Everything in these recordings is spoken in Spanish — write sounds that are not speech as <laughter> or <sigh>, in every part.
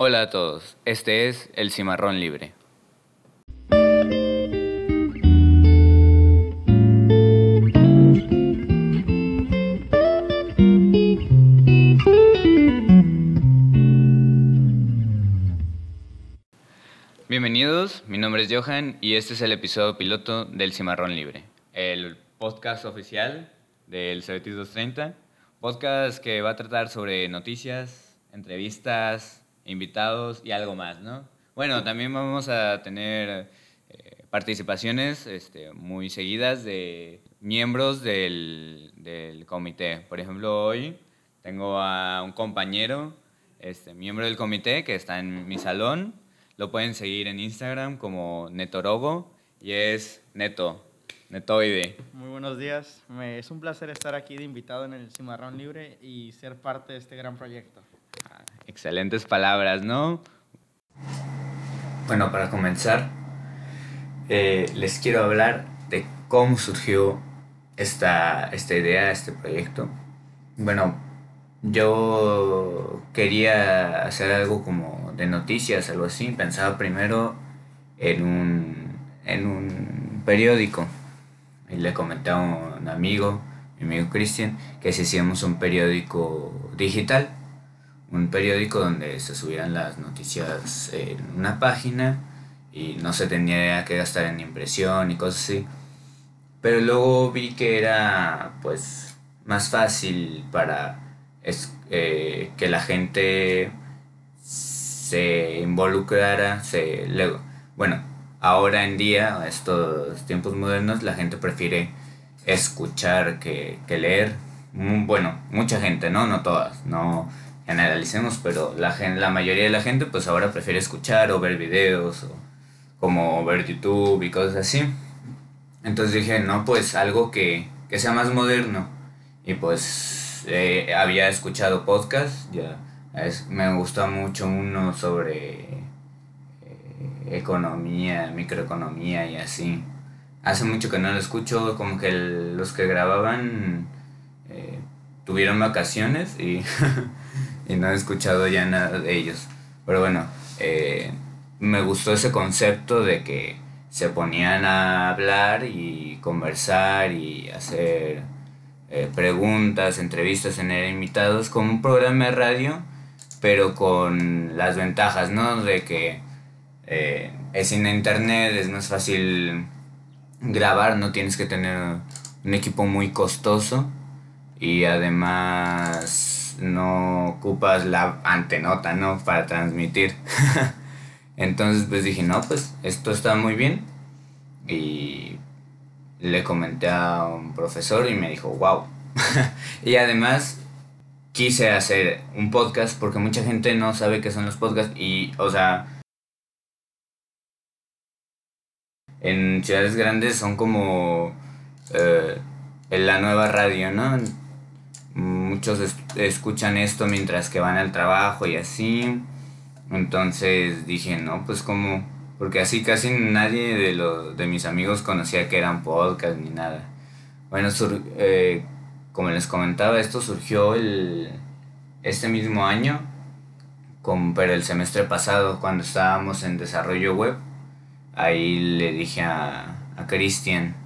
Hola a todos, este es El Cimarrón Libre. Bienvenidos, mi nombre es Johan y este es el episodio piloto del Cimarrón Libre, el podcast oficial del Cebetis 230, podcast que va a tratar sobre noticias, entrevistas, invitados y algo más, ¿no? Bueno, también vamos a tener eh, participaciones este, muy seguidas de miembros del, del, comité. Por ejemplo, hoy tengo a un compañero, este, miembro del comité, que está en mi salón. Lo pueden seguir en Instagram como Netorogo y es Neto, Netoide. Muy buenos días. Me, es un placer estar aquí de invitado en el Cimarrón Libre y ser parte de este gran proyecto. Excelentes palabras, ¿no? Bueno, para comenzar, eh, les quiero hablar de cómo surgió esta, esta idea, este proyecto. Bueno, yo quería hacer algo como de noticias, algo así. Pensaba primero en un, en un periódico. Y le comenté a un amigo, mi amigo Cristian, que si hacíamos un periódico digital. Un periódico donde se subían las noticias en una página y no se tenía que gastar en impresión y cosas así. Pero luego vi que era pues más fácil para es, eh, que la gente se involucrara, se, bueno, ahora en día, estos tiempos modernos, la gente prefiere escuchar que, que leer. Mm, bueno, mucha gente, ¿no? No todas, no generalicemos, pero la, la mayoría de la gente pues ahora prefiere escuchar o ver videos o como ver YouTube y cosas así. Entonces dije, no, pues algo que, que sea más moderno. Y pues eh, había escuchado podcast, ya me gusta mucho uno sobre eh, economía, microeconomía y así. Hace mucho que no lo escucho, como que los que grababan eh, tuvieron vacaciones y, <laughs> y, no he escuchado ya nada de ellos. Pero bueno, me gustó ese concepto de que se ponían a hablar y conversar y hacer eh, preguntas, entrevistas, tener invitados, como un programa de radio, pero con las ventajas, ¿no? De que eh, es sin internet, es más fácil grabar, no tienes que tener un equipo muy costoso y además no ocupas la antenota, ¿no? Para transmitir. <laughs> Entonces pues dije, no, pues esto está muy bien y le comenté a un profesor y me dijo, wow. <laughs> y además quise hacer un podcast porque mucha gente no sabe qué son los podcasts y, o sea, en ciudades grandes son como eh, la nueva radio, ¿no? Muchos escuchan esto mientras que van al trabajo y así. Entonces dije, no, pues como porque así casi nadie de, los, de mis amigos conocía que eran podcast ni nada. Bueno, eh, como les comentaba, esto surgió el, este mismo año, con, pero el semestre pasado, cuando estábamos en desarrollo web. Ahí le dije a, a Cristian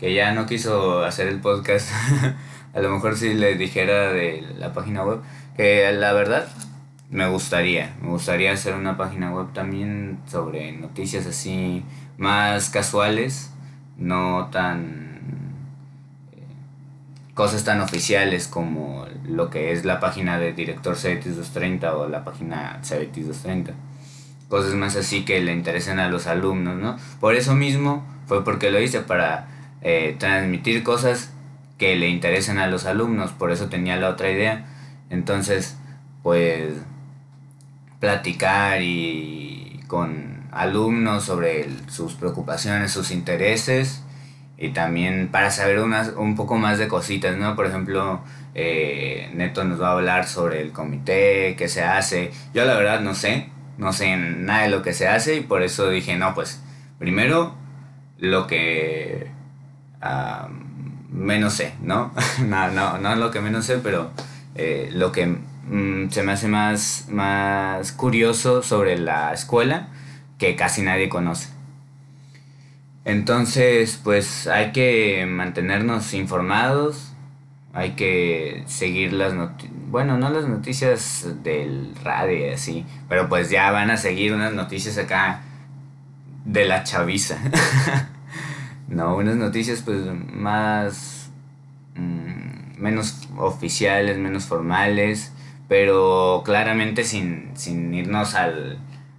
que ya no quiso hacer el podcast. <laughs> a lo mejor si le dijera de la página web, que la verdad me gustaría, me gustaría hacer una página web también sobre noticias así más casuales, no tan eh, cosas tan oficiales como lo que es la página de director Cebetis 230 o la página Cebetis 230. Cosas más así que le interesen a los alumnos, ¿no? Por eso mismo fue porque lo hice, para eh, transmitir cosas que le interesen a los alumnos, por eso tenía la otra idea. Entonces, pues platicar y con alumnos sobre sus preocupaciones, sus intereses y también para saber unas, un poco más de cositas, ¿no? Por ejemplo, eh, Neto nos va a hablar sobre el comité, qué se hace. Yo la verdad no sé, no sé nada de lo que se hace y por eso dije, no, pues primero lo que menos sé, ¿no? <laughs> no, no, no lo que menos sé, pero eh, lo que mm, se me hace más, más curioso sobre la escuela que casi nadie conoce. Entonces, pues hay que mantenernos informados, hay que seguir las noticias, bueno, no las noticias del radio así, pero pues ya van a seguir unas noticias acá de la chaviza. <laughs> no, unas noticias pues más, mm, menos oficiales, menos formales, pero claramente sin, sin irnos al,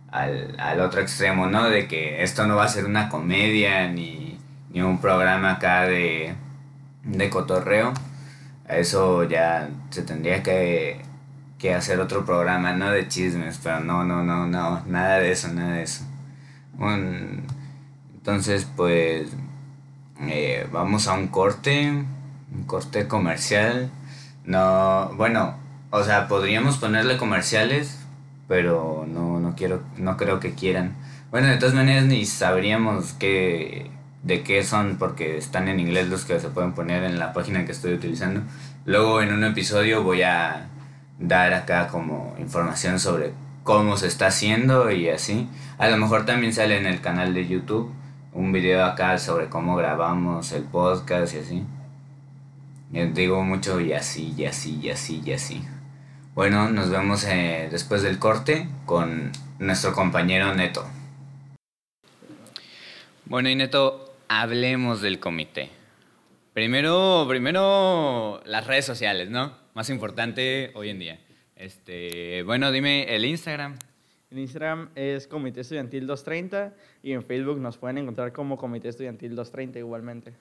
al, otro extremo, ¿no? De que esto no va a ser una comedia ni, ni un programa acá de, de cotorreo. Eso ya se tendría que, que hacer otro programa, ¿no? De chismes, pero no, no, no, no, nada de eso, nada de eso. entonces, pues, eh, vamos a un corte, un corte comercial. No, bueno, o sea, podríamos ponerle comerciales, pero no, no quiero, no creo que quieran. Bueno, de todas maneras ni sabríamos qué, de qué son porque están en inglés los que se pueden poner en la página que estoy utilizando. Luego en un episodio voy a dar acá como información sobre cómo se está haciendo y así. A lo mejor también sale en el canal de YouTube un video acá sobre cómo grabamos el podcast y así. Les digo mucho y así, y así, y así, y así. Bueno, nos vemos eh, después del corte con nuestro compañero Neto. Bueno, y Neto, hablemos del comité. Primero, primero las redes sociales, ¿no? Más importante hoy en día. Este, bueno, dime el Instagram. El Instagram es Comité Estudiantil 230 y en Facebook nos pueden encontrar como Comité Estudiantil 230 igualmente.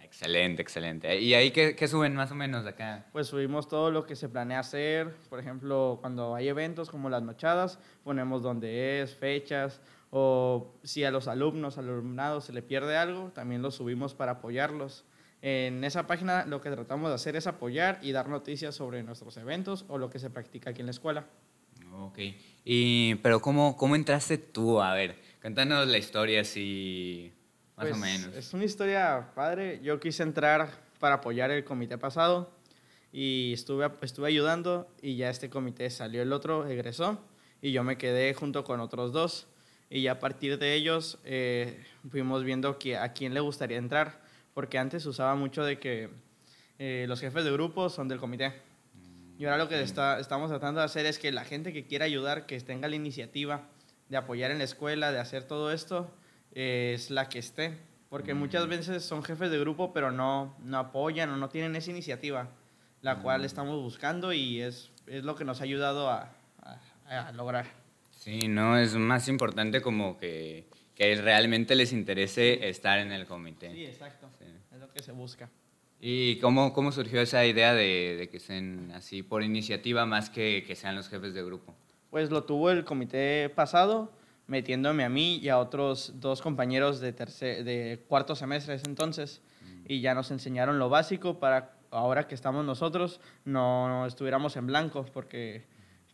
Excelente, excelente. ¿Y ahí qué, qué, suben más o menos acá? Pues subimos todo lo que se planea hacer. Por ejemplo, cuando hay eventos como las nochadas, ponemos dónde es, fechas. O si a los alumnos, al alumnado se le pierde algo, también lo subimos para apoyarlos. En esa página lo que tratamos de hacer es apoyar y dar noticias sobre nuestros eventos o lo que se practica aquí en la escuela. Ok. Y, pero ¿cómo, cómo entraste tú? A ver, cuéntanos la historia así más o pues, menos. Es una historia padre. Yo quise entrar para apoyar el comité pasado y estuve, estuve ayudando y ya este comité salió el otro, egresó y yo me quedé junto con otros dos y ya a partir de ellos eh, fuimos viendo que, a quién le gustaría entrar porque antes usaba mucho de que eh, los jefes de grupo son del comité. Y ahora lo que está, estamos tratando de hacer es que la gente que quiera ayudar, que tenga la iniciativa de apoyar en la escuela, de hacer todo esto, es la que esté. Porque muchas veces son jefes de grupo, pero no, no apoyan o no tienen esa iniciativa, la cual estamos buscando y es, es lo que nos ha ayudado a, a, lograr. Sí, no, es más importante como que, que, realmente les interese estar en el comité. Sí, exacto. Es lo que se busca. ¿Y cómo, cómo surgió esa idea de, de, que sean así por iniciativa más que que sean los jefes de grupo? Pues lo tuvo el comité pasado metiéndome a mí y a otros dos compañeros de, tercer, de cuarto semestre entonces. Y ya nos enseñaron lo básico para ahora que estamos nosotros no, estuviéramos en blanco porque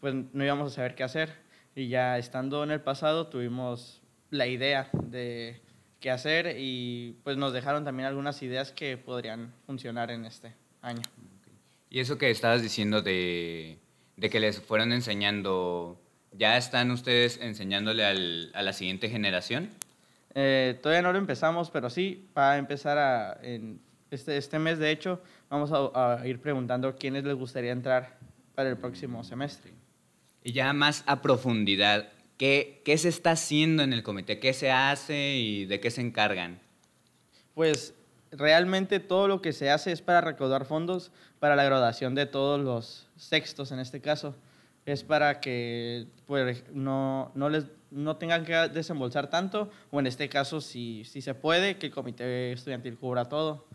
pues no íbamos a saber qué hacer. Y ya estando en el pasado tuvimos la idea de qué hacer y pues nos dejaron también algunas ideas que podrían funcionar en este año. Y eso que estabas diciendo de, de que les fueron enseñando ¿Ya están ustedes enseñándole al, a la siguiente generación? Eh, todavía no lo empezamos, pero sí, va a empezar a, en este, este mes, de hecho, vamos a, ir preguntando quiénes les gustaría entrar para el próximo semestre. Y ya más a profundidad, ¿qué, ¿qué se está haciendo en el comité? ¿Qué se hace y de qué se encargan? Pues realmente todo lo que se hace es para recaudar fondos para la graduación de todos los sextos en este caso es para que pues, no, no, les, no tengan que desembolsar tanto, o en este caso, si, si se puede, que el comité estudiantil cubra todo.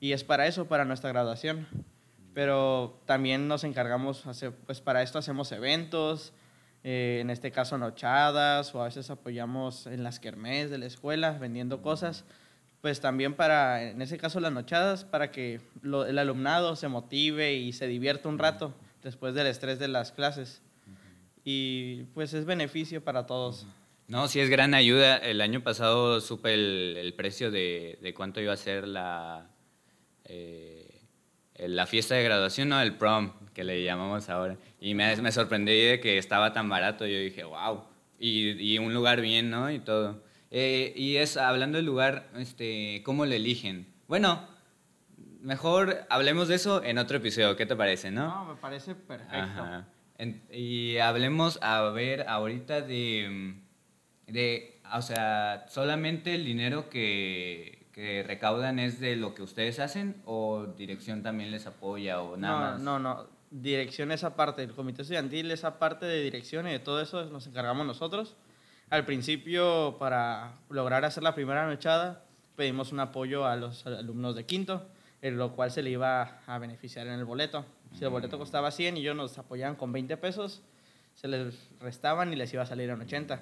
Y es para eso, para nuestra graduación. Pero también nos encargamos, hacer, pues para esto hacemos eventos, eh, en este caso nochadas, o a veces apoyamos en las kermés de la escuela vendiendo cosas. Pues también para, en ese caso las nochadas, para que el alumnado se motive y se divierta un rato después del estrés de las clases. Y pues es beneficio para todos. No, sí es gran ayuda. El año pasado supe el, el precio de, de, cuánto iba a ser la, eh, la fiesta de graduación, ¿no? El prom, que le llamamos ahora. Y me, me sorprendí de que estaba tan barato. Yo dije, wow. Y, y un lugar bien, ¿no? Y todo. Eh, y es, hablando del lugar, este, ¿cómo lo eligen? Bueno, mejor hablemos de eso en otro episodio. ¿Qué te parece, no? No, me parece perfecto. Ajá. En- y hablemos, a ver, ahorita de, de, o sea, solamente el dinero que, que recaudan es de lo que ustedes hacen o dirección también les apoya o nada no, más. no, no. Dirección esa parte. El comité estudiantil, esa parte de dirección y de todo eso nos encargamos nosotros. Al principio, para lograr hacer la primera nochada, pedimos un apoyo a los alumnos de quinto, en lo cual se le iba a beneficiar en el boleto. Si el boleto costaba 100 y ellos nos apoyaban con 20 pesos, se les restaban y les iba a salir en 80.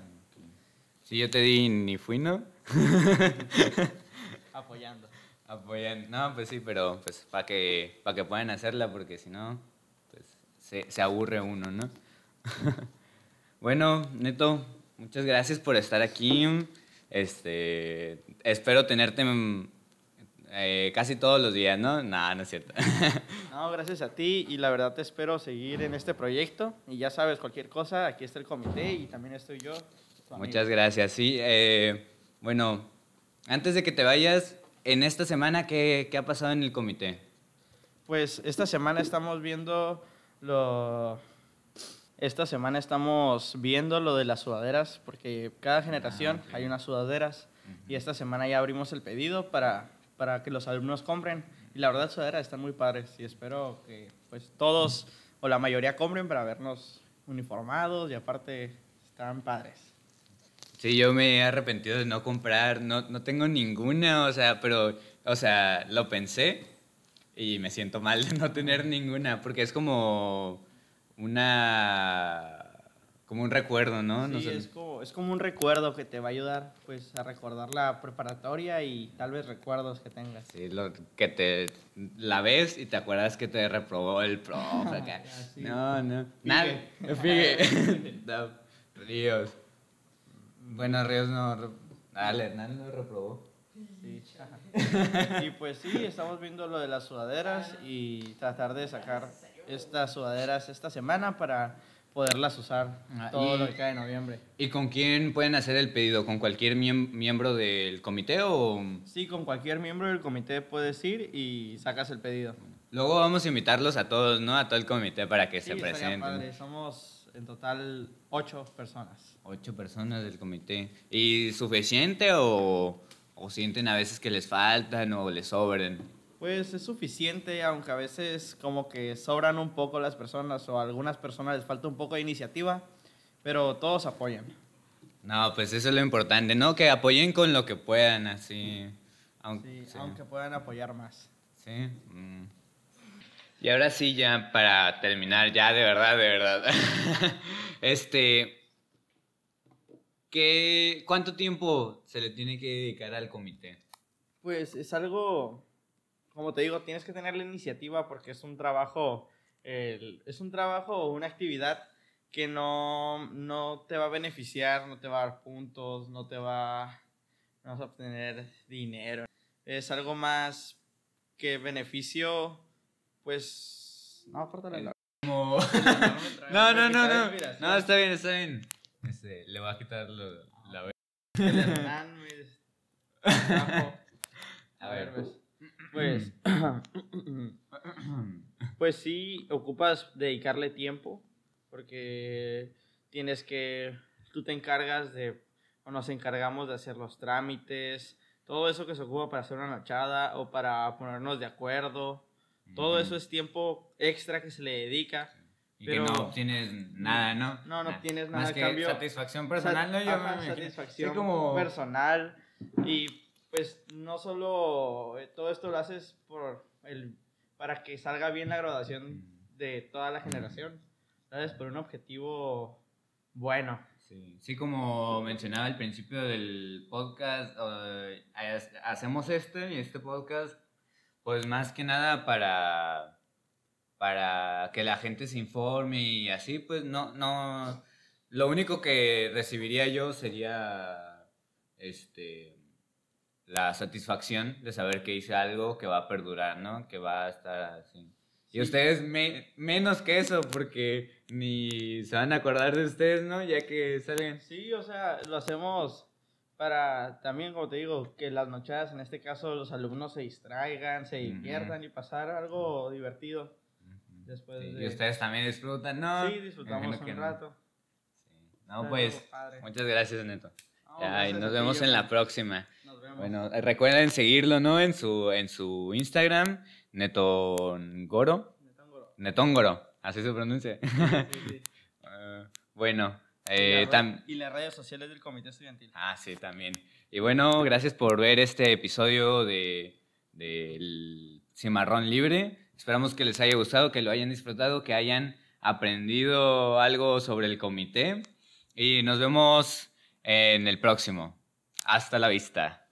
Si yo te di ni fui, ¿no? <laughs> Apoyando. Apoyan. No, pues sí, pero pues para que, para que puedan hacerla, porque si no, se, se aburre uno, ¿no? <laughs> bueno, Neto, muchas gracias por estar aquí. Este, espero tenerte mm, eh, casi todos los días, ¿no? Nada, no es cierto. <laughs> No, gracias a ti y la verdad te espero seguir en este proyecto. Y ya sabes, cualquier cosa, aquí está el comité y también estoy yo. Muchas gracias. Sí, eh, bueno, antes de que te vayas, en esta semana, ¿qué, qué ha pasado en el comité? Pues esta semana estamos viendo lo... Esta semana estamos viendo lo de las sudaderas, porque cada generación ok. hay unas sudaderas y esta semana ya abrimos el pedido para, para que los alumnos compren. Y la verdad, sudaderas están muy padres y espero que pues todos o la mayoría compren para vernos uniformados y aparte están padres. Sí, yo me he arrepentido de no comprar, no, no tengo ninguna, o sea, pero, o sea, lo pensé y me siento mal de no tener ninguna, porque es como una, como un recuerdo, ¿no? No Sí, sé. es, como, es como un recuerdo que te va a ayudar pues, a recordar la preparatoria y tal vez recuerdos que tengas. Sí, lo que te la ves y te acuerdas que te reprobó el profe acá. Sí. No, no. Figue. Nada. Figue. <laughs> No, Ríos. Bueno, Ríos no. Dale, Hernán lo reprobó. Sí. <laughs> y pues sí, estamos viendo lo de las sudaderas y tratar de sacar estas sudaderas esta semana para poderlas usar Ah, todo y- lo que cae en noviembre. ¿Y con quién pueden hacer el pedido? ¿Con cualquier miem- miembro del comité o...? Sí, con cualquier miembro del comité puedes ir y sacas el pedido. Luego vamos a invitarlos a todos, ¿no? A todo el comité para que Sí, se presenten. padre. Somos en total ocho personas. Ocho personas del comité. ¿Y suficiente o, o sienten a veces que les faltan o les sobren? Pues es suficiente, aunque a veces como que sobran un poco las personas o a algunas personas les falta un poco de iniciativa, pero todos apoyan. No, pues eso es lo importante, ¿no? Que apoyen con lo que puedan, así. Aunque, Sí, aunque puedan apoyar más. Sí. mm. Y ahora sí, ya para terminar, ya de verdad, de verdad. <laughs> este. ¿Qué, ¿Cuánto tiempo se le tiene que dedicar al comité? Pues es algo, como te digo, tienes que tener la iniciativa porque es un trabajo, el- es un trabajo o una actividad que no, no te va a beneficiar, no te va a dar puntos, no te va no vas a obtener dinero. Es algo más que beneficio, pues... No, córtale la... <laughs> Como... No, no, no, no. No, está bien, está bien. Este, le voy a quitar lo- la... El Hernán me trajo. A ver. pues. Pues sí, ocupas dedicarle tiempo porque tienes que, tú te encargas de, o nos encargamos de hacer los trámites, todo eso que se ocupa para hacer una nochada o para ponernos de acuerdo, todo eso es tiempo extra que se le dedica. Y Pero- que no obtienes nada, ¿no? No, no obtienes nada Más que cambio. satisfacción personal, ¿no? Yo Ajá, me satisfacción como... personal y pues no solo eh, todo esto lo haces por el para que salga bien la graduación de toda la generación, ¿sabes? Por un objetivo bueno. Sí, sí, como mencionaba al principio del podcast, ha- hacemos este y este podcast, pues más que nada para, para que la gente se informe y así, pues no, no, lo único que recibiría yo sería, este, la satisfacción de saber que hice algo que va a perdurar, ¿no? Que va a estar así. Y ustedes menos que eso, porque ni se van a acordar de ustedes, ¿no? Ya que salen. Sí, o sea, lo hacemos para también, como te digo, que las nocheadas, en este caso, los alumnos se distraigan, se diviertan y pasar algo divertido. Después Y ustedes también disfrutan, ¿no? Sí, disfrutamos un rato. No, pues, muchas gracias, Neto. y nos vemos en la próxima. Nos vemos. Bueno, recuerden seguirlo, ¿no? En su, en su Instagram, Netongoro. Netongoro. Netongoro, así se pronuncia. Sí, uh, <laughs> bueno. Eh, y, las redes sociales del Comité Estudiantil. Ah, sí, también. Y bueno, gracias por ver este episodio de, del Cimarrón Libre. Esperamos que les haya gustado, que lo hayan disfrutado, que hayan aprendido algo sobre el comité. Y nos vemos en el próximo. Hasta la vista.